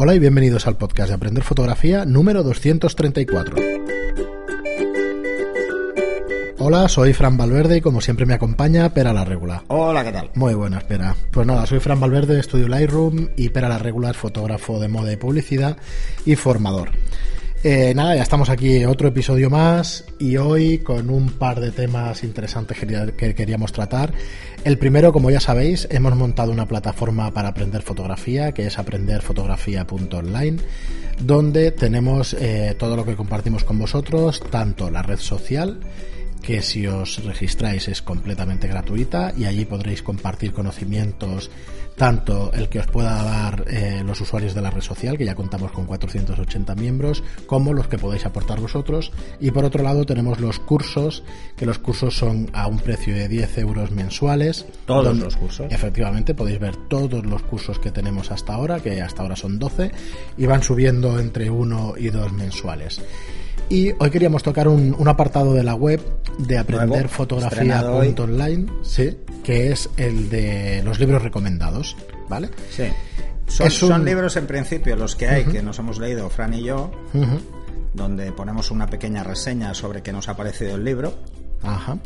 Hola y bienvenidos al podcast de Aprender Fotografía número 234. Hola, soy Fran Valverde y como siempre me acompaña Pera la Regula. Hola, ¿qué tal? Muy buena, espera. Pues nada, soy Fran Valverde, estudio Lightroom y Pera la Regula es fotógrafo de moda y publicidad y formador. Eh, nada, ya estamos aquí, otro episodio más y hoy con un par de temas interesantes que queríamos tratar. El primero, como ya sabéis, hemos montado una plataforma para aprender fotografía, que es aprenderfotografía.online, donde tenemos eh, todo lo que compartimos con vosotros, tanto la red social, que si os registráis es completamente gratuita y allí podréis compartir conocimientos tanto el que os pueda dar eh, los usuarios de la red social, que ya contamos con 480 miembros, como los que podéis aportar vosotros. Y por otro lado tenemos los cursos, que los cursos son a un precio de 10 euros mensuales. Todos los cursos. Efectivamente, podéis ver todos los cursos que tenemos hasta ahora, que hasta ahora son 12, y van subiendo entre 1 y 2 mensuales. Y hoy queríamos tocar un, apartado de la web de aprender fotografía.online, sí, que es el de los libros recomendados, ¿vale? Sí. Son, libros en principio los que hay, que nos hemos leído Fran y yo, donde ponemos una pequeña reseña sobre qué nos ha parecido el libro. Ajá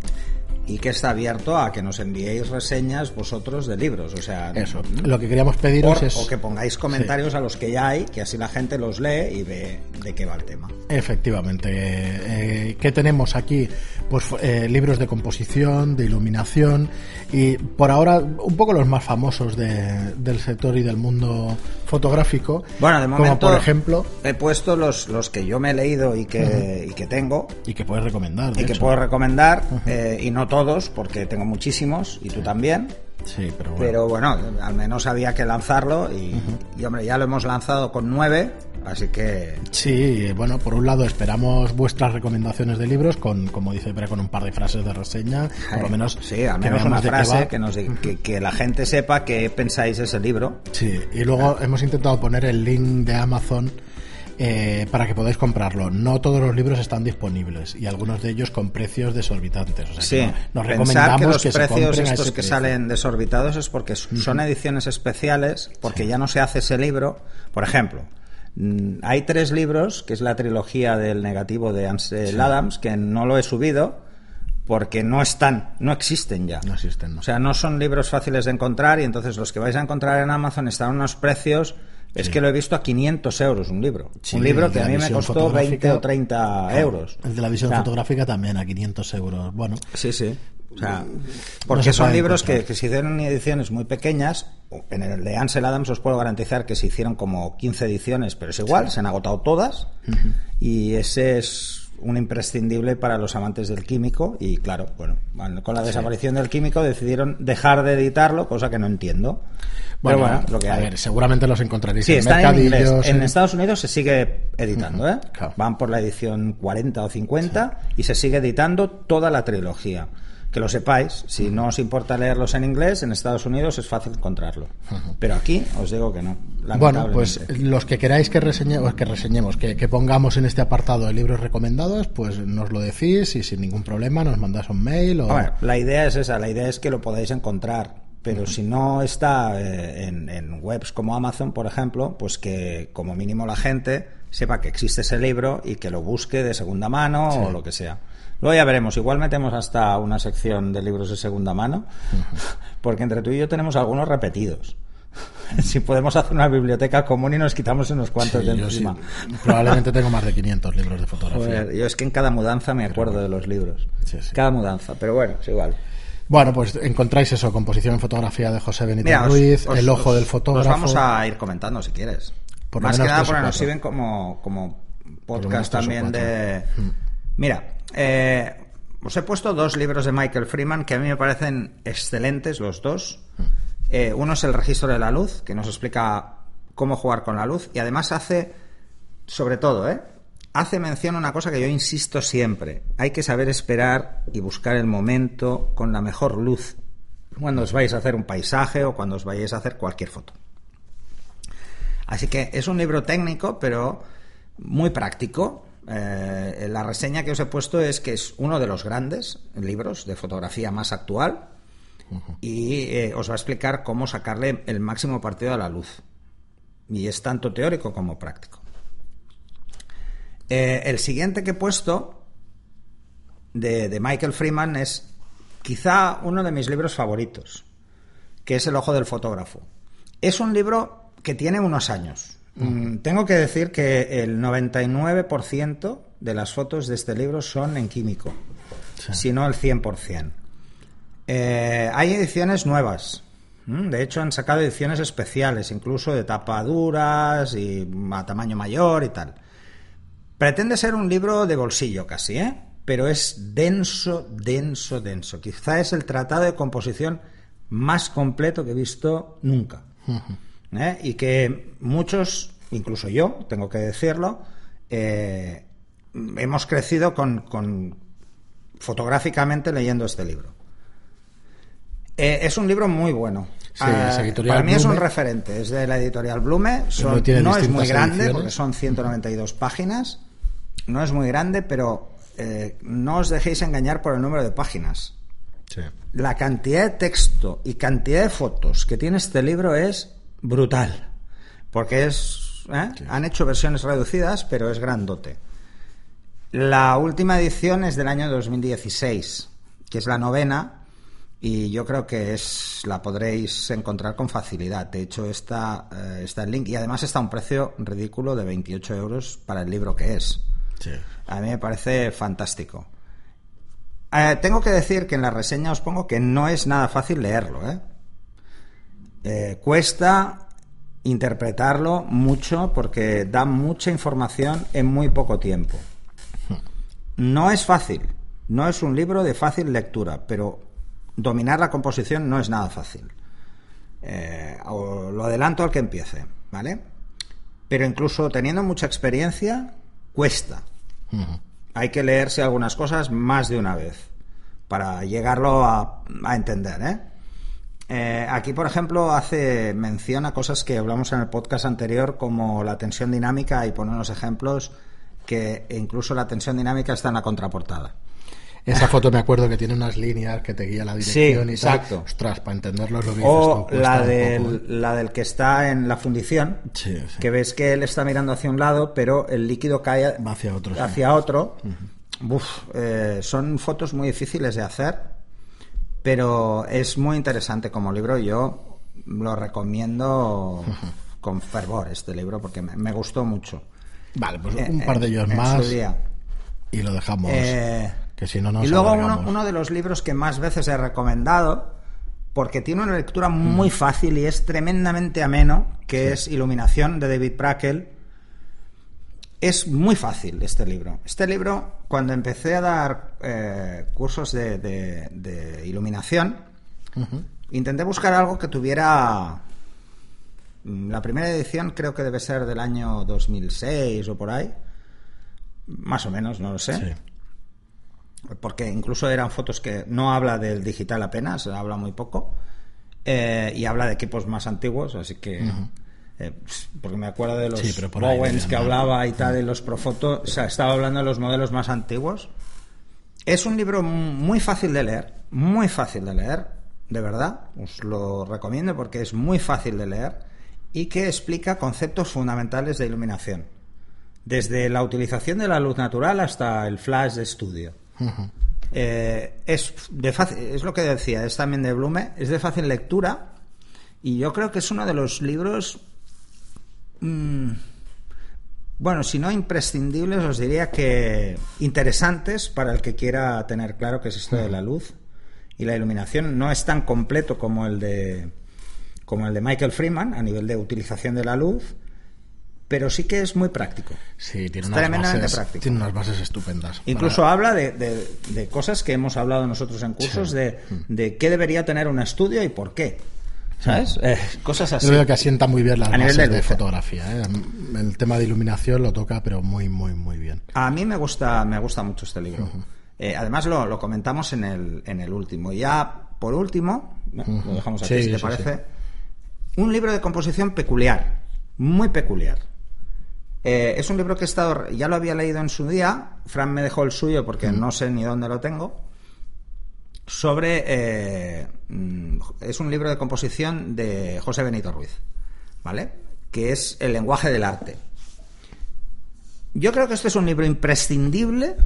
y que está abierto a que nos enviéis reseñas vosotros de libros. O sea, eso. Lo que queríamos pediros es. O que pongáis comentarios a los que ya hay, que así la gente los lee y ve de qué va el tema. Efectivamente. Eh, ¿Qué tenemos aquí? Pues eh, libros de composición, de iluminación y por ahora un poco los más famosos del sector y del mundo fotográfico. Bueno, de momento. Como por ejemplo. He puesto los, los que yo me he leído y que, y que tengo. Y que puedes recomendar. y que puedo recomendar. Eh, y no todos, porque tengo muchísimos, y tú también. Sí, pero bueno. Pero bueno, al menos había que lanzarlo y, hombre, ya lo hemos lanzado con nueve, así que... Sí, bueno, por un lado esperamos vuestras recomendaciones de libros con, como dice pero con un par de frases de reseña, por lo menos... Sí, al menos una frase que, nos, que, que, la gente sepa qué pensáis ese libro. Sí, y luego hemos intentado poner el link de Amazon eh, para que podáis comprarlo. No todos los libros están disponibles y algunos de ellos con precios desorbitantes. O sea, sí, que nos recomendamos que los precios estos que salen desorbitados es porque son ediciones especiales, porque ya no se hace ese libro. Por ejemplo, hay tres libros, que es la trilogía del negativo de Ansel Adams, que no lo he subido porque no están, no existen ya. No existen. O sea, no son libros fáciles de encontrar y entonces los que vais a encontrar en Amazon están a unos precios es que lo he visto a 500 euros un libro. un libro que a mí me costó 20 o 30 euros. El de la visión fotográfica también a 500 euros. Bueno. Sí, sí. O sea, porque son libros que, que, se hicieron en ediciones muy pequeñas. En el de Ansel Adams os puedo garantizar que se hicieron como 15 ediciones, pero es igual, se han agotado todas. Y ese es un imprescindible para los amantes del químico y claro, bueno, con la desaparición del químico decidieron dejar de editarlo, cosa que no entiendo. Bueno, lo que a ver, seguramente los encontraréis sí, en está en. En Estados Unidos se sigue editando, ¿eh? Van por la edición 40 o 50 y se sigue editando toda la trilogía que lo sepáis, si no os importa leerlos en inglés, en Estados Unidos es fácil encontrarlo. Pero aquí os digo que no. Bueno, pues los que queráis que, reseñemos, que, reseñemos que, pongamos en este apartado de libros recomendados, pues nos lo decís y sin ningún problema nos mandáis un mail. O... la idea es esa, la idea es que lo podáis encontrar. Pero si no está eh, en, webs como Amazon, por ejemplo, pues que como mínimo la gente sepa que existe ese libro y que lo busque de segunda mano o lo que sea. Luego ya veremos, igual metemos hasta una sección de libros de segunda mano, porque entre tú y yo tenemos algunos repetidos. si podemos hacer una biblioteca común y nos quitamos unos cuantos de encima. Probablemente tengo más de 500 libros de fotografía. yo es que en cada mudanza me acuerdo de los libros. cada mudanza, pero bueno, es igual. Bueno, pues encontráis eso, composición en fotografía de José Benítez Ruiz, El ojo del fotógrafo. vamos a ir comentando si quieres. Más que nada porque nos sirven como, como podcast también de... Hmm. Mira, eh, os he puesto dos libros de Michael Freeman que a mí me parecen excelentes los dos. Eh, uno es El registro de la luz, que nos explica cómo jugar con la luz y además hace, sobre todo, ¿eh? hace mención a una cosa que yo insisto siempre. Hay que saber esperar y buscar el momento con la mejor luz cuando os vais a hacer un paisaje o cuando os vayáis a hacer cualquier foto. Así que es un libro técnico, pero muy práctico. Eh, la reseña que os he puesto es que es uno de los grandes libros de fotografía más actual y eh, os va a explicar cómo sacarle el máximo partido a la luz. Y es tanto teórico como práctico. Eh, el siguiente que he puesto de, Michael Freeman es quizá uno de mis libros favoritos, que es El ojo del fotógrafo. Es un libro que tiene unos años. Mm, tengo que decir que el 99% de las fotos de este libro son en químico, si no el 100%. Eh, hay ediciones nuevas. De hecho, han sacado ediciones especiales, incluso de tapaduras y a tamaño mayor y tal. Pretende ser un libro de bolsillo casi, ¿eh? Pero es denso, denso, denso. Quizá es el tratado de composición más completo que he visto nunca. ¿Eh? Y que muchos, incluso yo, tengo que decirlo, eh, hemos crecido con, fotográficamente leyendo este libro. Eh, es un libro muy bueno. Ah, para mí es un referente, es de la editorial Blume, no, es muy grande porque son 192 páginas, no es muy grande, pero eh, no os dejéis engañar por el número de páginas. La cantidad de texto y cantidad de fotos que tiene este libro es brutal, porque es ¿eh? han hecho versiones reducidas, pero es grandote. La última edición es del año 2016, que es la novena, y yo creo que es la podréis encontrar con facilidad. De hecho, está, eh, está el link y además está a un precio ridículo de 28 euros para el libro que es. A mí me parece fantástico. Eh, tengo que decir que en la reseña os pongo que no es nada fácil leerlo. ¿eh? Cuesta interpretarlo mucho porque da mucha información en muy poco tiempo. No es fácil, no es un libro de fácil lectura, pero dominar la composición no es nada fácil. Eh, lo adelanto al que empiece, ¿vale? Pero incluso teniendo mucha experiencia, cuesta. Hay que leerse algunas cosas más de una vez para llegarlo a, entender, ¿eh? ¿Eh? Aquí, por ejemplo, hace mención a cosas que hablamos en el podcast anterior, como la tensión dinámica, y pone unos ejemplos que incluso la tensión dinámica está en la contraportada. Esa foto me acuerdo que tiene unas líneas que te guía la dirección y exacto. Ostras, para entenderlo es lo que O la, del, la del que está en la fundición, que ves que él está mirando hacia un lado, pero el líquido cae hacia otro. Hacia otro. Eh, son fotos muy difíciles de hacer, pero es muy interesante como libro. Yo lo recomiendo con fervor este libro porque me, gustó mucho. Vale, pues un par de ellos más. Y lo dejamos. Eh, y luego uno, de los libros que más veces he recomendado, porque tiene una lectura muy mm. fácil y es tremendamente ameno, que es Iluminación de David Prakel. Es muy fácil este libro. Este libro, cuando empecé a dar eh, cursos de, iluminación, intenté buscar algo que tuviera... Mm, la primera edición creo que debe ser del año 2006 o por ahí. Más o menos, no lo sé porque incluso eran fotos que no habla del digital apenas, habla muy poco, eh, y habla de equipos más antiguos, así que... Eh, porque me acuerdo de los sí, Bowens que hablaba y tal, de los Profoto, o sea, estaba hablando de los modelos más antiguos. Es un libro muy fácil de leer, muy fácil de leer, de verdad, os lo recomiendo porque es muy fácil de leer y que explica conceptos fundamentales de iluminación, desde la utilización de la luz natural hasta el flash de estudio. Eh, es, de fácil, es lo que decía, es también de Blume, es de fácil lectura y yo creo que es uno de los libros, mm, bueno, si no imprescindibles, os diría que interesantes para el que quiera tener claro qué es esto de la luz y la iluminación. No es tan completo como el de como el de Michael Freeman a nivel de utilización de la luz, pero sí que es muy práctico. Sí, tiene unas, bases, tiene unas bases estupendas. Incluso habla de, cosas que hemos hablado nosotros en cursos, de, de, qué debería tener un estudio y por qué. ¿Sabes? Eh, cosas así. Yo creo que asienta muy bien las bases de, fotografía. ¿eh? El tema de iluminación lo toca, pero muy, muy, muy bien. A mí me gusta, me gusta mucho este libro. Eh, además, lo, lo, comentamos en el, en el último. Ya, por último, lo dejamos aquí, si te parece. Un libro de composición peculiar, muy peculiar. Eh, es un libro que he estado, ya lo había leído en su día, Fran me dejó el suyo porque no sé ni dónde lo tengo, sobre... Eh, mm, es un libro de composición de José Benito Ruiz, ¿vale? que es El lenguaje del arte. Yo creo que este es un libro imprescindible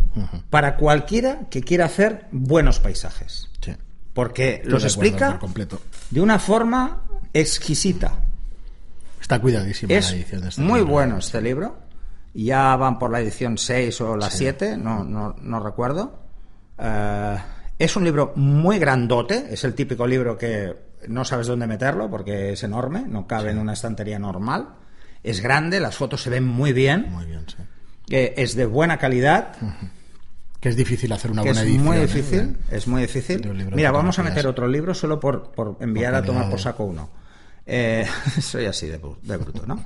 para cualquiera que quiera hacer buenos paisajes. Porque los explica de una forma exquisita. Está cuidadísimo es la edición de este Muy bueno este libro. Ya van por la edición 6 o la 7, no, no, recuerdo. Eh, es un libro muy grandote, es el típico libro que no sabes dónde meterlo porque es enorme, no cabe en una estantería normal. Es grande, las fotos se ven muy bien. Muy bien, sí. Eh, es de buena calidad. Que es difícil hacer una buena edición. Es muy ¿eh? difícil, es muy difícil. Mira, vamos a meter otro libro solo por, por enviar a tomar por saco uno. Eh, soy así de, bruto, ¿no?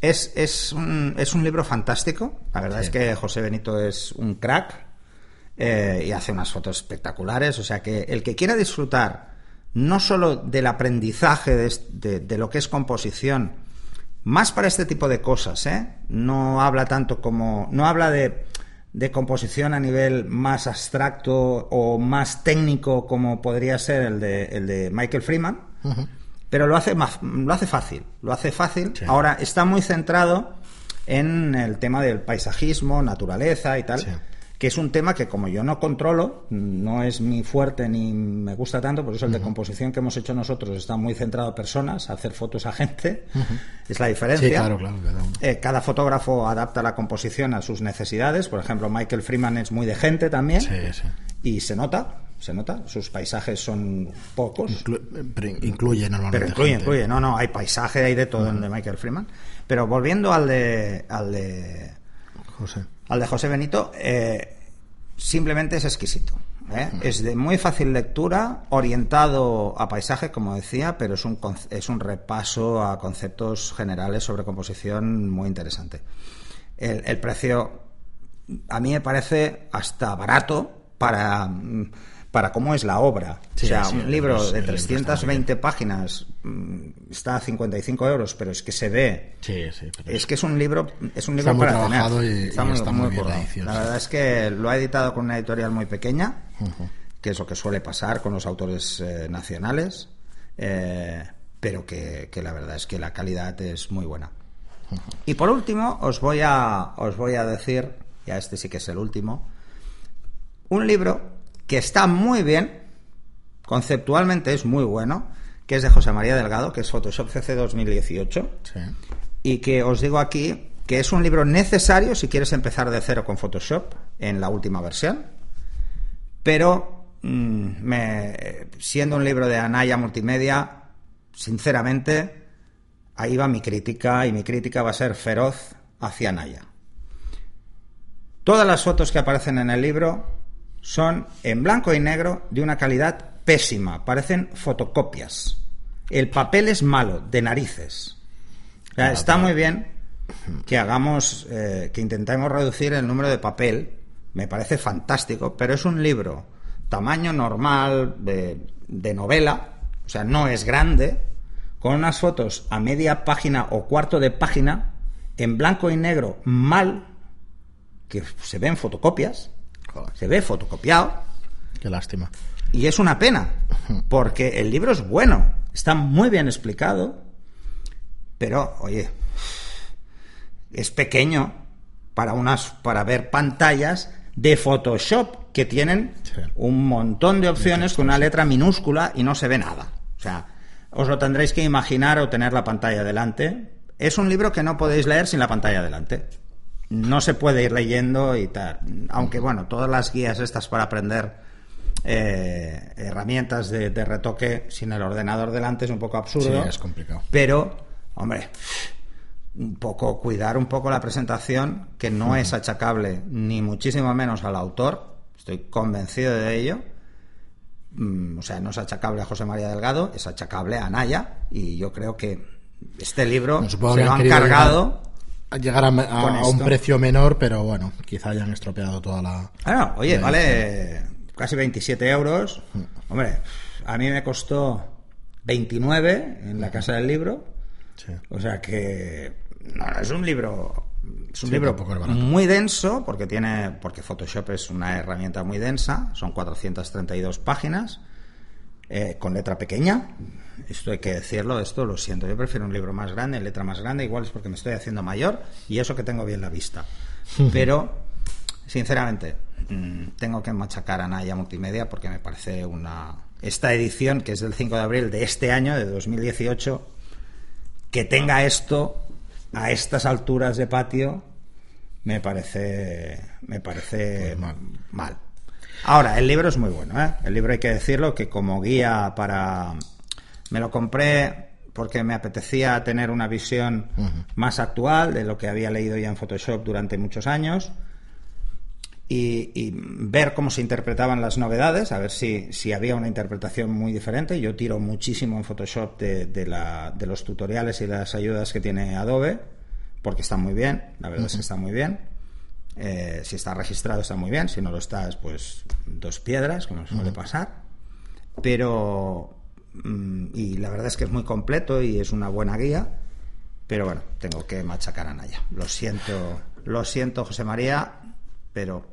Es, es, un, es un libro fantástico. La verdad es que José Benito es un crack eh, y hace unas fotos espectaculares. O sea que el que quiera disfrutar no solo del aprendizaje de, lo que es composición, más para este tipo de cosas, ¿eh? No habla tanto como. No habla de, de composición a nivel más abstracto o más técnico como podría ser el de, el de Michael Freeman pero lo hace, más, lo hace fácil, lo hace fácil. Ahora está muy centrado en el tema del paisajismo, naturaleza y tal, que es un tema que como yo no controlo, no es mi fuerte ni me gusta tanto, por eso el de composición que hemos hecho nosotros está muy centrado a personas, a hacer fotos a gente, es la diferencia. claro, claro, eh, cada fotógrafo adapta la composición a sus necesidades, por ejemplo, Michael Freeman es muy de gente también, y se nota, se nota, sus paisajes son pocos. pero incluye normalmente. Pero incluye, incluye, no, no, hay paisaje, hay de todo en de Michael Freeman. Pero volviendo al de. al de. José. Al de José Benito, eh, simplemente es exquisito. ¿eh? Es de muy fácil lectura, orientado a paisaje, como decía, pero es un, es un repaso a conceptos generales sobre composición muy interesante. El, el precio, a mí me parece hasta barato para para cómo es la obra. o sea, un libro de 320 páginas mm, está a 55 euros, pero es que se ve. es que es un libro, es un libro para tener. está, muy, bien La verdad es que lo ha editado con una editorial muy pequeña, que es lo que suele pasar con los autores eh, nacionales, eh, pero que, que, la verdad es que la calidad es muy buena. Y por último, os voy a, os voy a decir, ya este sí que es el último, un libro que está muy bien, conceptualmente es muy bueno, que es de José María Delgado, que es Photoshop CC 2018, y que os digo aquí que es un libro necesario si quieres empezar de cero con Photoshop en la última versión, pero mm, siendo un libro de Anaya Multimedia, sinceramente, ahí va mi crítica y mi crítica va a ser feroz hacia Anaya. Todas las fotos que aparecen en el libro son en blanco y negro de una calidad pésima, parecen fotocopias. El papel es malo, de narices. está muy bien que hagamos, eh, que intentemos reducir el número de papel, me parece fantástico, pero es un libro tamaño normal de, de novela, o sea, no es grande, con unas fotos a media página o cuarto de página, en blanco y negro mal, que se ven fotocopias, se ve fotocopiado. Qué lástima. Y es una pena, porque el libro es bueno, está muy bien explicado, pero, oye, es pequeño para, unas, para ver pantallas de Photoshop que tienen un montón de opciones con una letra minúscula y no se ve nada. O sea, os lo tendréis que imaginar o tener la pantalla delante. Es un libro que no podéis leer sin la pantalla delante no se puede ir leyendo y tal. Aunque, bueno, todas las guías estas para aprender eh, herramientas de, retoque sin el ordenador delante es un poco absurdo. Sí, es complicado. Pero, hombre, un poco cuidar un poco la presentación, que no es achacable ni muchísimo menos al autor. Estoy convencido de ello. Mm, o sea, no es achacable a José María Delgado, es achacable a Naya. Y yo creo que este libro se lo han cargado llegar a, un precio menor, pero bueno, quizá hayan estropeado toda la. Ah, oye, vale casi 27 euros. Mm. Hombre, a mí me costó 29 en la casa del libro. O sea que no, es un libro es un libro muy denso porque tiene porque Photoshop es una herramienta muy densa, son 432 páginas eh, con letra pequeña, esto hay que decirlo, esto lo siento, yo prefiero un libro más grande, letra más grande, igual es porque me estoy haciendo mayor y eso que tengo bien la vista. Pero, sinceramente, mm, tengo que machacar a Naya Multimedia porque me parece una... Esta edición, que es del 5 de abril de este año, de 2018, que tenga esto a estas alturas de patio, me parece, me parece pues mal. Ahora, el libro es muy bueno, ¿eh? El libro hay que decirlo que como guía para... Me lo compré porque me apetecía tener una visión más actual de lo que había leído ya en Photoshop durante muchos años y, ver cómo se interpretaban las novedades, a ver si, si, había una interpretación muy diferente. Yo tiro muchísimo en Photoshop de, de, la, de los tutoriales y las ayudas que tiene Adobe, porque están muy bien, la verdad es que están muy bien. Eh, si está registrado está muy bien, si no lo estás, pues dos piedras, como suele pasar. Pero, y la verdad es que es muy completo y es una buena guía, pero bueno, tengo que machacar a Naya. Lo siento, lo siento, José María, pero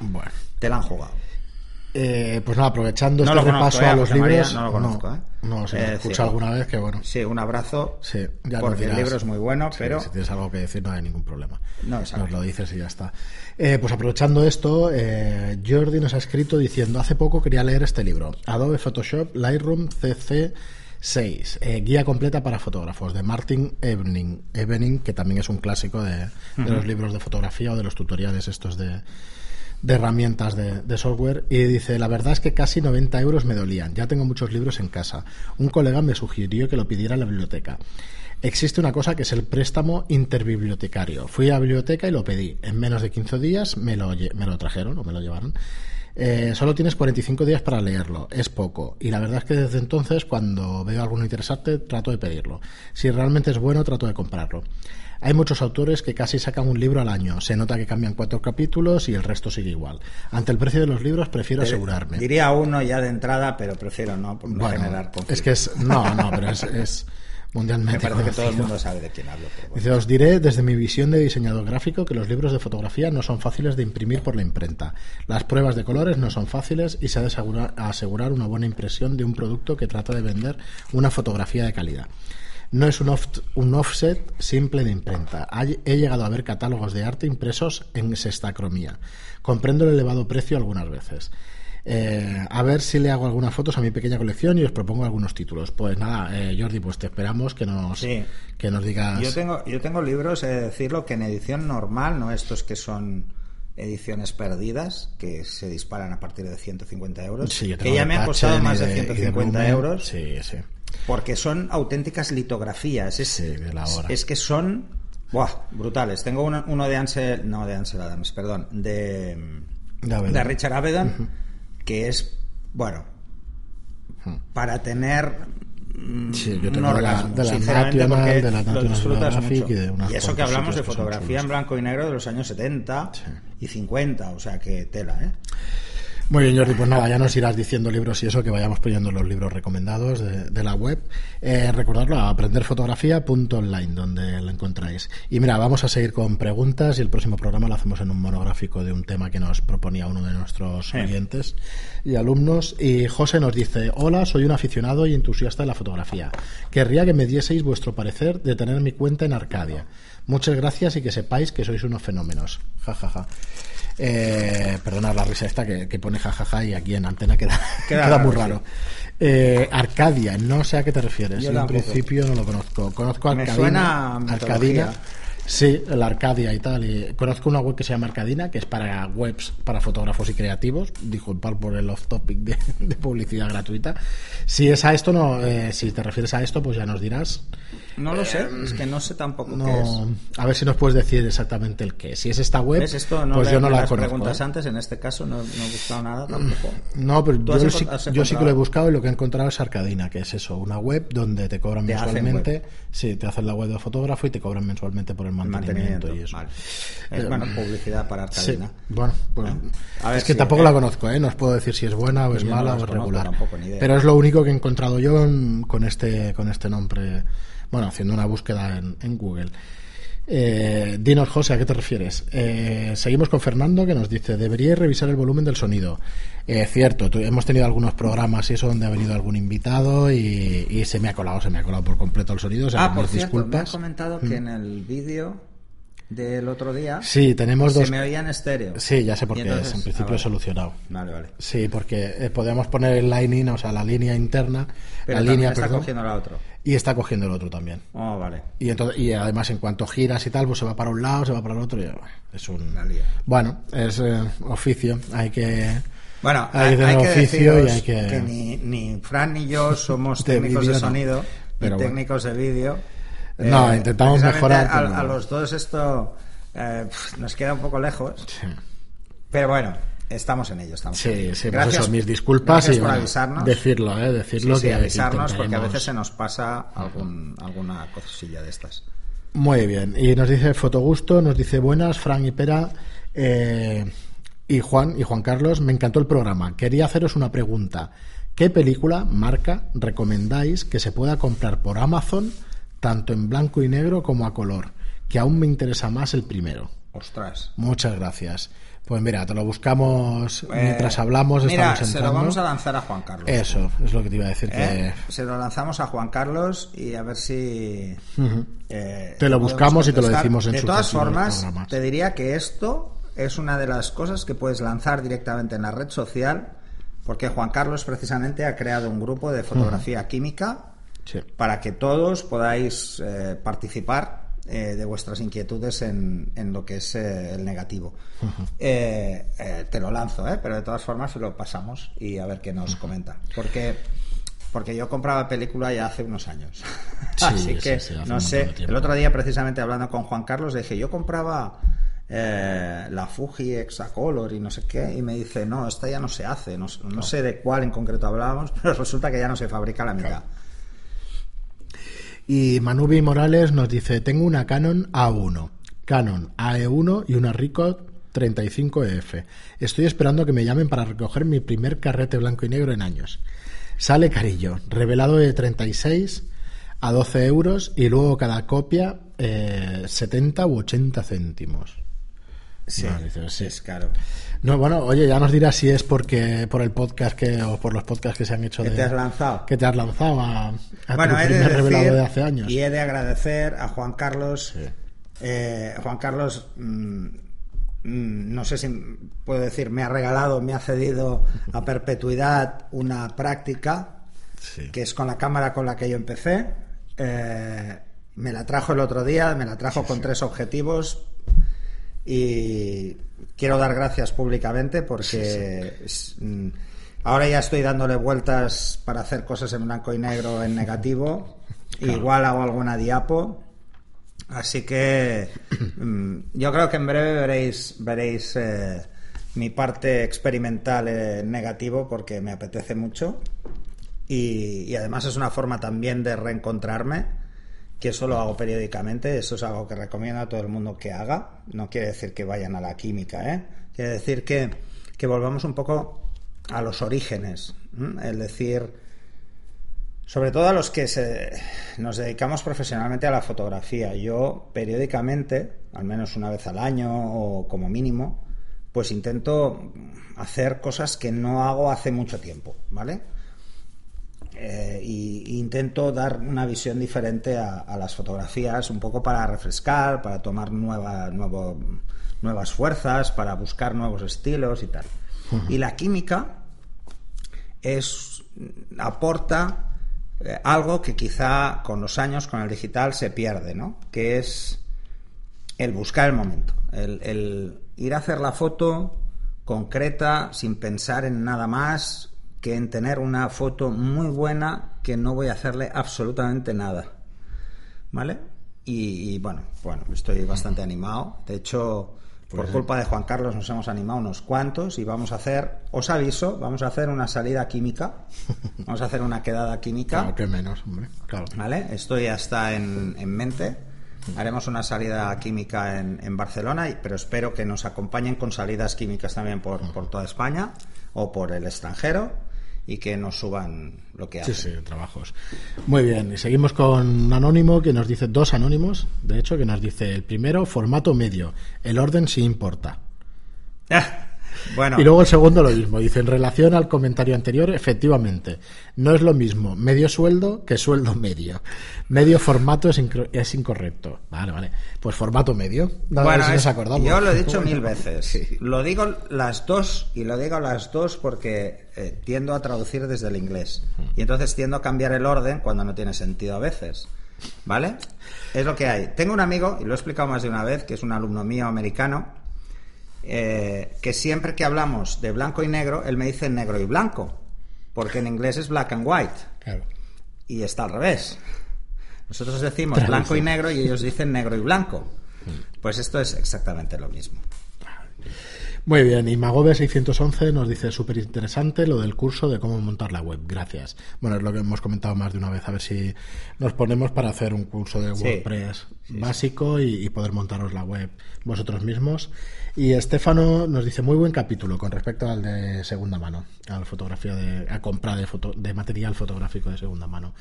bueno, te la han jugado. Eh, pues nada, aprovechando este repaso a eh, los libros. no lo conozco, ¿eh? No, sé, he escuchado alguna vez que bueno. Sí, un abrazo. Sí, ya Porque el libro es muy bueno, pero. Si tienes algo que decir, no hay ningún problema. No, Nos lo dices y ya está. pues aprovechando esto, Jordi nos ha escrito diciendo: Hace poco quería leer este libro, Adobe Photoshop Lightroom CC. 6. guía completa para fotógrafos de Martin Evening, Evening que también es un clásico de, de los libros de fotografía o de los tutoriales estos de, de herramientas de, software y dice, la verdad es que casi 90 euros me dolían, ya tengo muchos libros en casa. Un colega me sugirió que lo pidiera a la biblioteca. Existe una cosa que es el préstamo interbibliotecario. Fui a la biblioteca y lo pedí. En menos de 15 días me lo, me lo trajeron o me lo llevaron. Eh, solo tienes 45 días para leerlo, es poco. Y la verdad es que desde entonces, cuando veo alguno interesante, trato de pedirlo. Si realmente es bueno, trato de comprarlo. Hay muchos autores que casi sacan un libro al año. Se nota que cambian cuatro capítulos y el resto sigue igual. Ante el precio de los libros prefiero asegurarme. Diría uno ya de entrada, pero prefiero no, por no generar Es que es... No, no, pero es, mundialmente. Me parece que todo el mundo sabe de quién hablo. Dice, os diré desde mi visión de diseñador gráfico que los libros de fotografía no son fáciles de imprimir por la imprenta. Las pruebas de colores no son fáciles y se ha de asegurar una buena impresión de un producto que trata de vender una fotografía de calidad. No es un, un offset simple de imprenta. He llegado a ver catálogos de arte impresos en sextacromía. Comprendo el elevado precio algunas veces. Eh, a ver si le hago algunas fotos a mi pequeña colección y os propongo algunos títulos. Pues nada, eh, Jordi, pues te esperamos que nos, que nos digas. Yo tengo, yo tengo libros, he de decirlo, que en edición normal, no estos que son ediciones perdidas, que se disparan a partir de 150 euros, que ya me han costado más de 150 euros. Sí, sí. Porque son auténticas litografías. Es, es que son buah, brutales. Tengo uno, de Ansel, no de Ansel Adams, perdón, de, de, Richard Avedon, que es, bueno, hmm. para tener Sí, yo tengo de la, de la lo disfrutas mucho. Y, eso que hablamos de fotografía en blanco y negro de los años 70 y 50, o sea que tela, ¿eh? Muy bien, Jordi, pues nada, ya nos irás diciendo libros y eso, que vayamos poniendo los libros recomendados de, la web. Eh, recordadlo, aprenderfotografía.online, donde lo encontráis. Y mira, vamos a seguir con preguntas y el próximo programa lo hacemos en un monográfico de un tema que nos proponía uno de nuestros clientes y alumnos. Y José nos dice, hola, soy un aficionado y entusiasta de la fotografía. Querría que me dieseis vuestro parecer de tener mi cuenta en Arcadia. Muchas gracias y que sepáis que sois unos fenómenos. Ja, ja, ja. Eh, perdonad la risa esta que, pone jajaja y aquí en antena queda, queda, muy raro. Eh, Arcadia, no sé a qué te refieres. Yo, en principio no lo conozco. Conozco Arcadina. Me suena Arcadina. Sí, la Arcadia y tal. Y conozco una web que se llama Arcadina, que es para webs para fotógrafos y creativos. Disculpad por el off topic de, publicidad gratuita. Si es a esto, no, eh, si te refieres a esto, pues ya nos dirás. No lo sé, es que no sé tampoco qué es. A ver si nos puedes decir exactamente el qué. Si es esta web, pues yo no la conozco. preguntas ¿eh? antes, en este caso no, he buscado nada tampoco. No, pero yo, sí, yo, sí, que lo he buscado y lo que he encontrado es Arcadina, que es eso, una web donde te cobran mensualmente. Sí, te hacen la web de fotógrafo y te cobran mensualmente por el mantenimiento, y eso. Es, bueno, publicidad para Arcadina. bueno, pues, es que tampoco la conozco, ¿eh? No os puedo decir si es buena o es mala o es regular. Pero es lo único que he encontrado yo con este, con este nombre bueno, haciendo una búsqueda en, Google. Eh, dinos, José, ¿a qué te refieres? Eh, seguimos con Fernando que nos dice, deberíais revisar el volumen del sonido. Eh, cierto, hemos tenido algunos programas y eso donde ha venido algún invitado y, se me ha colado, se me ha colado por completo el sonido. ah, por cierto, disculpas. me comentado que mm. en el vídeo del otro día. Sí, tenemos dos. Se me oía en estéreo. Sí, ya sé por qué es. En principio ah, solucionado. Vale, vale. Sí, porque eh, podemos poner el line o sea, la línea interna. Pero la línea, está cogiendo la otra. Y está cogiendo el otro también. Oh, vale. Y, entonces, y además, en cuanto giras y tal, pues se va para un lado, se va para el otro. Y, es un. Bueno, es eh, oficio. Hay que. Bueno, hay, que, oficio y hay que... que ni, ni Fran ni yo somos técnicos de sonido, ni técnicos de vídeo no, eh, intentamos mejorar. A, los dos esto eh, nos queda un poco lejos. Pero bueno, estamos en ello. Estamos sí, sí, gracias, mis disculpas y por avisarnos. decirlo, ¿eh? decirlo sí, avisarnos porque a veces se nos pasa algún, alguna cosilla de estas. Muy bien. Y nos dice Fotogusto, nos dice buenas, Fran y Pera. y Juan y Juan Carlos, me encantó el programa. Quería haceros una pregunta. ¿Qué película, marca, recomendáis que se pueda comprar por Amazon tanto en blanco y negro como a color, que aún me interesa más el primero. Ostras. Muchas gracias. Pues mira, te lo buscamos mientras hablamos. Mira, estamos se lo vamos a lanzar a Juan Carlos. Eso, es lo que te iba a decir. ¿Eh? Se lo lanzamos a Juan Carlos y a ver si. Eh, te lo buscamos y te lo decimos en De todas formas, te diría que esto es una de las cosas que puedes lanzar directamente en la red social, porque Juan Carlos precisamente ha creado un grupo de fotografía química para que todos podáis eh, participar eh, de vuestras inquietudes en, lo que es eh, el negativo. te lo lanzo, pero de todas formas lo pasamos y a ver qué nos comenta. Porque porque yo compraba película ya hace unos años. Así que, no sé, el otro día precisamente hablando con Juan Carlos dije, yo compraba la Fuji Exacolor y no sé qué, y me dice, no, esta ya no se hace, no, sé de cuál en concreto hablábamos, pero resulta que ya no se fabrica la mitad. Y Manubi Morales nos dice, tengo una Canon A1, Canon AE1 y una Ricoh 35EF. Estoy esperando que me llamen para recoger mi primer carrete blanco y negro en años. Sale carillo, revelado de 36 a 12 euros y luego cada copia 70 eh, u 80 céntimos. Sí, es caro. No, bueno, oye, ya nos dirás si es porque por el podcast que o por los podcasts que se han hecho que te has lanzado. que te has lanzado a, bueno, tu primer revelado de hace años. y he de agradecer a Juan Carlos eh, Juan Carlos mm, mm, no sé si puedo decir me ha regalado me ha cedido a perpetuidad una práctica que es con la cámara con la que yo empecé. Eh, me la trajo el otro día me la trajo con tres objetivos y quiero dar gracias públicamente porque mm, ahora ya estoy dándole vueltas para hacer cosas en blanco y negro, en negativo. Igual hago alguna diapo. Así que mm, yo creo que en breve veréis, veréis eh, mi parte experimental en negativo porque me apetece mucho. y además es una forma también de reencontrarme que eso lo hago periódicamente, eso es algo que recomiendo a todo el mundo que haga, no quiere decir que vayan a la química, ¿eh? quiere decir que, que volvamos un poco a los orígenes, es decir, sobre todo a los que nos dedicamos profesionalmente a la fotografía. Yo periódicamente, al menos una vez al año o como mínimo, pues intento hacer cosas que no hago hace mucho tiempo, ¿vale? Eh, y intento dar una visión diferente a, las fotografías, un poco para refrescar, para tomar nueva, nuevo, nuevas fuerzas, para buscar nuevos estilos y tal. Y la química es aporta eh, algo que quizá con los años, con el digital, se pierde, ¿no? Que es el buscar el momento, el, el ir a hacer la foto concreta, sin pensar en nada más, que en tener una foto muy buena que no voy a hacerle absolutamente nada. ¿Vale? Y, bueno, bueno, estoy bastante animado. De hecho, por pues culpa de Juan Carlos nos hemos animado unos cuantos y vamos a hacer, os aviso, vamos a hacer una salida química. Vamos a hacer una quedada química. Claro, que menos, hombre. ¿Vale? Esto ya está en, en mente. Haremos una salida química en, en, Barcelona, pero espero que nos acompañen con salidas químicas también por, por toda España o por el extranjero y que nos suban lo que hacen. Sí, sí, trabajos. Muy bien, y seguimos con un anónimo que nos dice, dos anónimos, de hecho, que nos dice el primero, formato medio, el orden sí importa. Bueno. Y luego el segundo lo mismo. Dice, en relación al comentario anterior, efectivamente, no es lo mismo medio sueldo que sueldo medio. Medio formato es, es incorrecto. Vale, vale. Pues formato medio. bueno, yo lo he dicho mil veces. Lo digo las dos y lo digo las dos porque eh, tiendo a traducir desde el inglés. Y entonces tiendo a cambiar el orden cuando no tiene sentido a veces. ¿Vale? Es lo que hay. Tengo un amigo, y lo he explicado más de una vez, que es un alumno mío americano, eh, que siempre que hablamos de blanco y negro, él me dice negro y blanco, porque en inglés es black and white. Y está al revés. Nosotros decimos blanco y negro y ellos dicen negro y blanco. Pues esto es exactamente lo mismo. Muy bien, y Magobe 611 nos dice súper interesante lo del curso de cómo montar la web. Gracias. Bueno, es lo que hemos comentado más de una vez. A ver si nos ponemos para hacer un curso de WordPress básico Y, y, poder montaros la web vosotros mismos. Y Estefano nos dice muy buen capítulo con respecto al de segunda mano, a la fotografía de, a compra de, foto, de material fotográfico de segunda mano.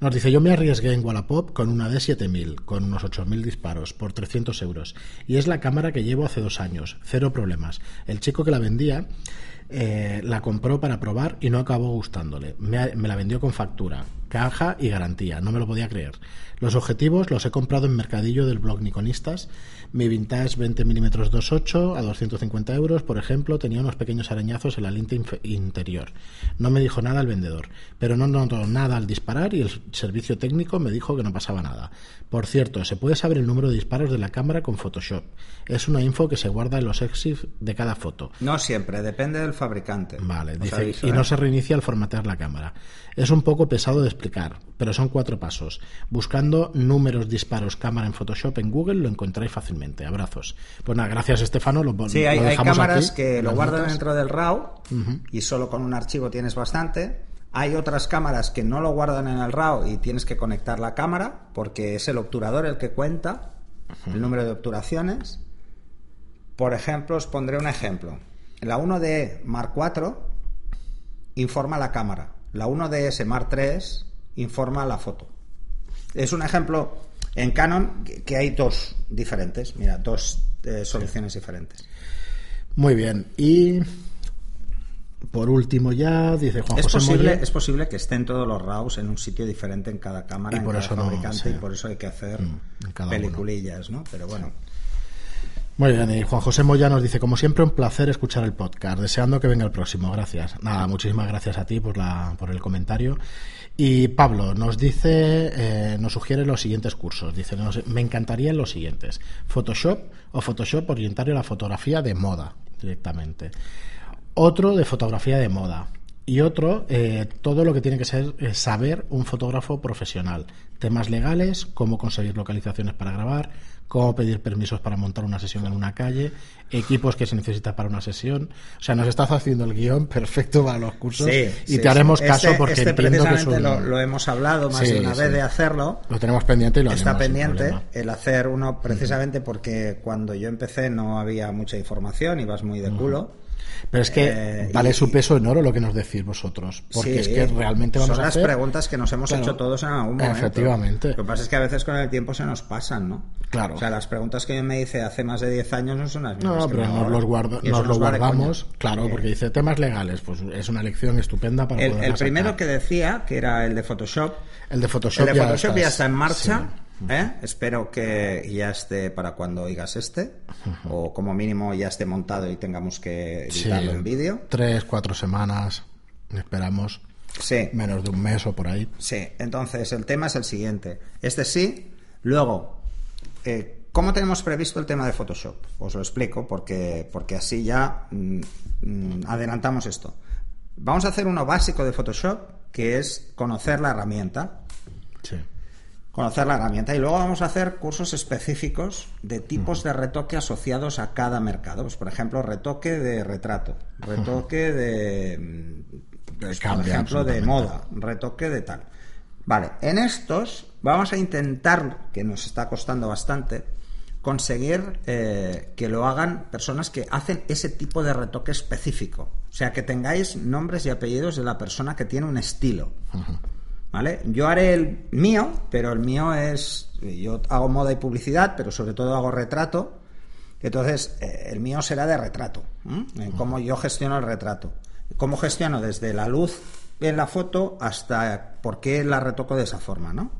Nos dice, yo me arriesgué en Wallapop con una D7000, con unos 8000 disparos, por 300 euros. Y es la cámara que llevo hace dos años, cero problemas. El chico que la vendía eh, la compró para probar y no acabó gustándole. Me, me, la vendió con factura, caja y garantía. No me lo podía creer. Los objetivos los he comprado en Mercadillo del blog Nikonistas mi Vintage 20 mm 2.8 a 250 euros, por ejemplo, tenía unos pequeños arañazos en la lente interior. No me dijo nada el vendedor, pero no notó nada al disparar y el servicio técnico me dijo que no pasaba nada. Por cierto, se puede saber el número de disparos de la cámara con Photoshop. Es una info que se guarda en los exif de cada foto. No siempre, depende del fabricante. Vale, dice, y no se reinicia al formatear la cámara. Es un poco pesado de explicar, pero son cuatro pasos. Buscando números, disparos, cámara en Photoshop en Google lo encontráis fácilmente. Abrazos. Pues nada, gracias Estefano. Lo, sí, hay, cámaras que lo guardan dentro del RAW y solo con un archivo tienes bastante. Hay otras cámaras que no lo guardan en el RAW y tienes que conectar la cámara porque es el obturador el que cuenta el número de obturaciones. Por ejemplo, os pondré un ejemplo. La 1D Mark IV informa la cámara la 1DS Mark III informa la foto. Es un ejemplo en Canon que hay dos diferentes, mira, dos eh, soluciones diferentes. Muy bien. Y por último ya, dice Juan es José posible, Es posible que estén todos los RAWs en un sitio diferente en cada cámara, y por eso fabricante, y por eso hay que hacer mm, peliculillas, ¿no? Pero bueno. Muy bien, y Juan José Moya nos dice, como siempre, un placer escuchar el podcast, deseando que venga el próximo. Gracias. Nada, muchísimas gracias a ti por, la, por el comentario. Y Pablo nos dice, eh, nos sugiere los siguientes cursos. Dice, me encantarían los siguientes. Photoshop o Photoshop orientario a la fotografía de moda, directamente. Otro de fotografía de moda. Y otro, eh, todo lo que tiene que ser eh, saber un fotógrafo profesional. Temas legales, cómo conseguir localizaciones para grabar, cómo pedir permisos para montar una sesión en una calle, equipos que se necesita para una sesión. O sea, nos estás haciendo el guion perfecto para los cursos y te haremos caso este, porque este entiendo que lo, hemos hablado más de una vez de hacerlo. Lo tenemos pendiente y lo Está pendiente el hacer uno precisamente porque cuando yo empecé no había mucha información, ibas muy de culo. Pero es que eh, vale su peso en oro lo que nos decís vosotros, porque es que realmente vamos son a hacer... las preguntas que nos hemos hecho todos en algún momento. Efectivamente. Lo que pasa es que a veces con el tiempo se nos pasan, ¿no? Claro. O sea, las preguntas que yo me hice hace más de 10 años no son las mismas. No, pero nos, los nos, lo guardamos, claro, porque dice temas legales, pues es una lección estupenda para el, El primero que decía, que era el de Photoshop. El de Photoshop, el de Photoshop ya, está en marcha. ¿Eh? Espero que ya esté para cuando oigas este, o como mínimo ya esté montado y tengamos que editarlo en vídeo. Tres, cuatro semanas, esperamos. Sí. Menos de un mes o por ahí. Sí, entonces el tema es el siguiente. Este sí, luego, eh, ¿cómo tenemos previsto el tema de Photoshop? Os lo explico porque, porque así ya mm, mm, adelantamos esto. Vamos a hacer uno básico de Photoshop, que es conocer la herramienta. Sí conocer la herramienta y luego vamos a hacer cursos específicos de tipos de retoque asociados a cada mercado. Pues, por ejemplo, retoque de retrato, retoque de, por ejemplo, de moda, retoque de tal. Vale, en estos vamos a intentar, que nos está costando bastante, conseguir eh, que lo hagan personas que hacen ese tipo de retoque específico. O sea, que tengáis nombres y apellidos de la persona que tiene un estilo. ¿Vale? Yo haré el mío, pero el mío es. Yo hago moda y publicidad, pero sobre todo hago retrato. Entonces, eh, el mío será de retrato. En cómo yo gestiono el retrato. Cómo gestiono desde la luz en la foto hasta por qué la retoco de esa forma, ¿no?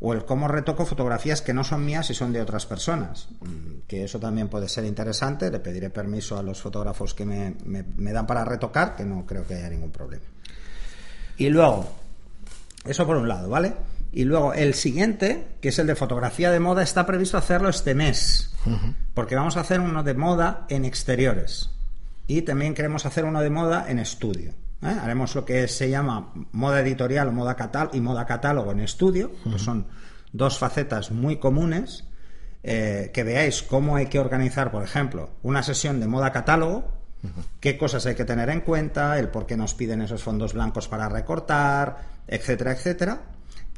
o el cómo retoco fotografías que no son mías y son de otras personas, mm, que eso también puede ser interesante, le pediré permiso a los fotógrafos que me, me, dan para retocar, que no creo que haya ningún problema. Y luego, eso por un lado, ¿vale? Y luego el siguiente, que es el de fotografía de moda, está previsto hacerlo este mes, porque vamos a hacer uno de moda en exteriores y también queremos hacer uno de moda en estudio. ¿eh? Haremos lo que se llama moda editorial o moda catálogo y moda catálogo en estudio, que son dos facetas muy comunes. Eh, que veáis cómo hay que organizar, por ejemplo, una sesión de moda catálogo, qué cosas hay que tener en cuenta, el por qué nos piden esos fondos blancos para recortar, etcétera, etcétera.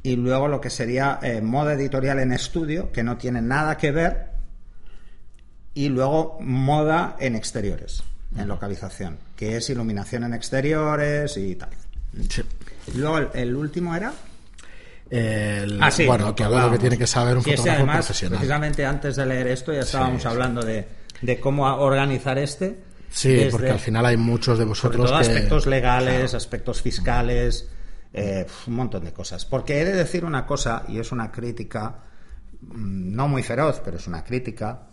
Y luego lo que sería eh, moda editorial en estudio, que no tiene nada que ver. Y luego moda en exteriores en localización, que es iluminación en exteriores y tal. Luego el, último era. El, ah, bueno, que algo que tiene que saber un fotógrafo además, profesional. Precisamente antes de leer esto ya estábamos hablando de, de, cómo organizar este. Sí, porque al final hay muchos de vosotros. aspectos legales, aspectos fiscales, eh, un montón de cosas. Porque he de decir una cosa, y es una crítica, mm, no muy feroz, pero es una crítica,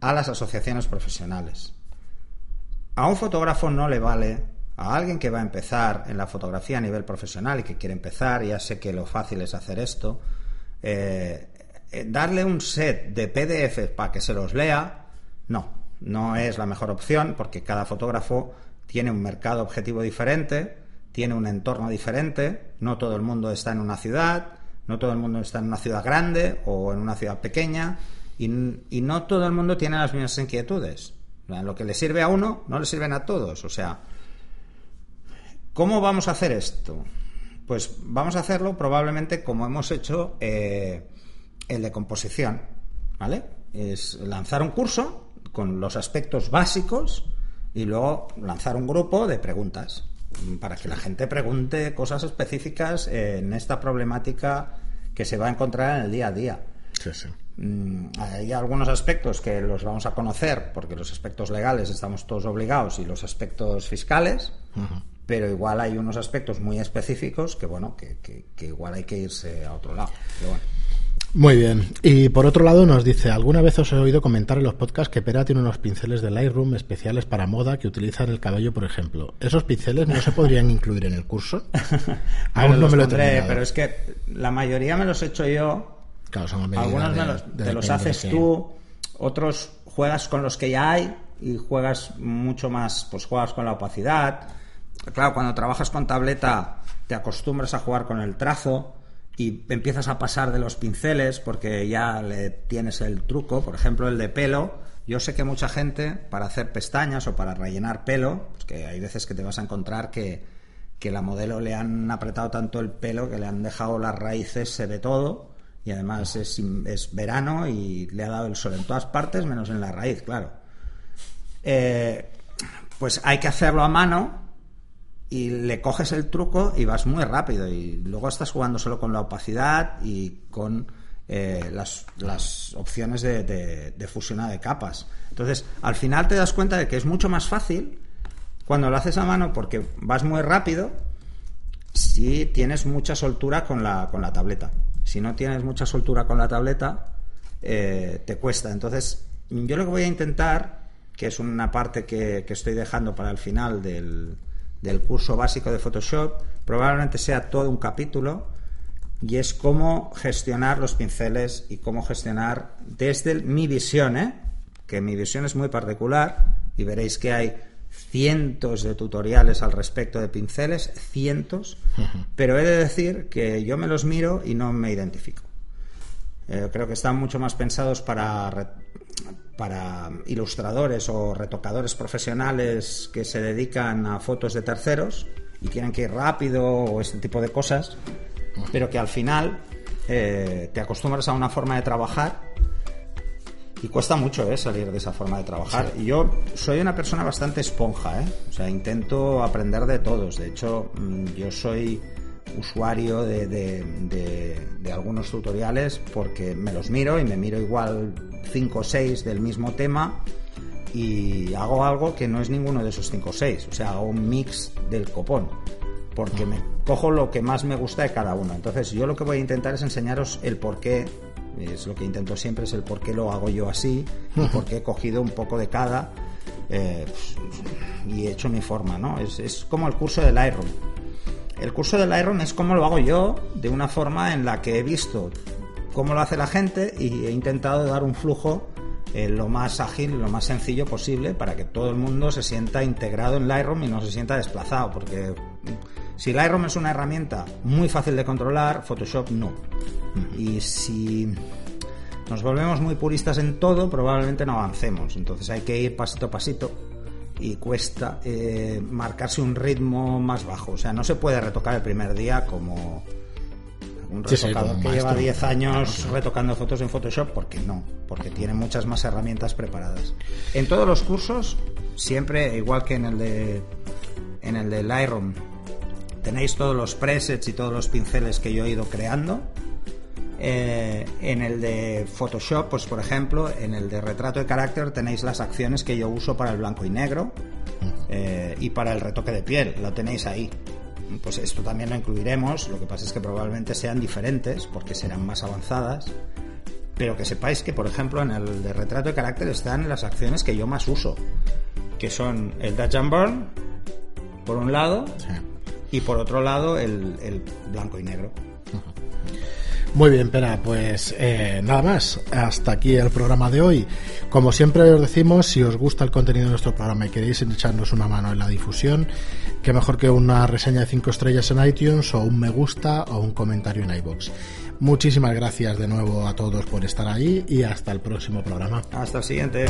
a las asociaciones profesionales a un fotógrafo no le vale, a alguien que va a empezar en la fotografía a nivel profesional y que quiere empezar, ya sé que lo fácil es hacer esto, eh, eh, darle un set de PDF para que se los lea, no, no es la mejor opción porque cada fotógrafo tiene un mercado objetivo diferente, tiene un entorno diferente, no todo el mundo está en una ciudad, no todo el mundo está en una ciudad grande o en una ciudad pequeña y no todo el mundo tiene las mismas inquietudes. Lo que le sirve a uno no le sirven a todos. O sea, ¿cómo vamos a hacer esto? Pues vamos a hacerlo probablemente como hemos hecho eh, el de composición. ¿Vale? Es lanzar un curso con los aspectos básicos y luego lanzar un grupo de preguntas para que la gente pregunte cosas específicas en esta problemática que se va a encontrar en el día a día. Sí, sí. Mm, hay algunos aspectos que los vamos a conocer porque los aspectos legales estamos todos obligados y los aspectos fiscales, pero igual hay unos aspectos muy específicos que, bueno, que, igual hay que irse a otro lado. Muy bien. Y por otro lado nos dice, ¿alguna vez os he oído comentar en los podcasts que Pera tiene unos pinceles de Lightroom especiales para moda que utilizan el cabello, por ejemplo? ¿Esos pinceles no se podrían incluir en el curso? Aún no me lo he Pero es que la mayoría me los he hecho yo algunos te los haces tú, otros juegas con los que ya hay y juegas mucho más, pues juegas con la opacidad. Claro, cuando trabajas con tableta te acostumbras a jugar con el trazo y empiezas a pasar de los pinceles porque ya le tienes el truco, por ejemplo el de pelo. Yo sé que mucha gente para hacer pestañas o para rellenar pelo, pues que hay veces que te vas a encontrar que, que la modelo le han apretado tanto el pelo que le han dejado las raíces, se ve todo y además es, es, verano y le ha dado el sol en todas partes menos en la raíz, claro. Eh, pues hay que hacerlo a mano y le coges el truco y vas muy rápido y luego estás jugando solo con la opacidad y con eh, las, opciones de, de, de fusionado de capas. Entonces, al final te das cuenta de que es mucho más fácil cuando lo haces a mano porque vas muy rápido si tienes mucha soltura con la, con la tableta. Si no tienes mucha soltura con la tableta, eh, te cuesta. Entonces, yo lo que voy a intentar, que es una parte que, estoy dejando para el final del, del curso básico de Photoshop, probablemente sea todo un capítulo y es cómo gestionar los pinceles y cómo gestionar desde mi visión, ¿eh? que mi visión es muy particular y veréis que hay cientos de tutoriales al respecto de pinceles, cientos, pero he de decir que yo me los miro y no me identifico. Eh, creo que están mucho más pensados para, para ilustradores o retocadores profesionales que se dedican a fotos de terceros y quieren que ir rápido o este tipo de cosas, pero que al final eh, te acostumbras a una forma de trabajar y cuesta mucho ¿eh? salir de esa forma de trabajar. Y yo soy una persona bastante esponja, ¿eh? o sea, intento aprender de todos. De hecho, mm, yo soy usuario de, de, algunos tutoriales porque me los miro y me miro igual 5 o 6 del mismo tema y hago algo que no es ninguno de esos 5 o 6, o sea, hago un mix del copón porque me cojo lo que más me gusta de cada uno. Entonces, yo lo que voy a intentar es enseñaros el por qué es lo que intento siempre, es el por qué lo hago yo así y por qué he cogido un poco de cada eh, y he hecho mi forma, ¿no? Es, como el curso del Lightroom. El curso del Lightroom es como lo hago yo, de una forma en la que he visto cómo lo hace la gente y he intentado dar un flujo eh, lo más ágil, lo más sencillo posible para que todo el mundo se sienta integrado en Lightroom y no se sienta desplazado, porque si Lightroom es una herramienta muy fácil de controlar, Photoshop no. Y si nos volvemos muy puristas en todo, probablemente no avancemos. Entonces hay que ir pasito a pasito y cuesta eh, marcarse un ritmo más bajo. O sea, no se puede retocar el primer día como un retocador que lleva 10 años retocando fotos en Photoshop, porque no, porque tiene muchas más herramientas preparadas. En todos los cursos, siempre, igual que en el de en el de Lightroom, tenéis todos los presets y todos los pinceles que yo he ido creando. Eh, en el de Photoshop, pues por ejemplo, en el de retrato de carácter tenéis las acciones que yo uso para el blanco y negro eh, y para el retoque de piel, lo tenéis ahí. Pues esto también lo incluiremos, lo que pasa es que probablemente sean diferentes porque serán más avanzadas, pero que sepáis que, por ejemplo, en el de retrato de carácter están las acciones que yo más uso, que son el Dutch and Burn, por un lado, y por otro lado el, blanco y negro. Muy bien, Pera, pues eh, nada más. Hasta aquí el programa de hoy. Como siempre os decimos, si os gusta el contenido de nuestro programa y queréis echarnos una mano en la difusión, que mejor que una reseña de 5 estrellas en iTunes o un me gusta o un comentario en iBox. Muchísimas gracias de nuevo a todos por estar ahí y hasta el próximo programa. Hasta el siguiente.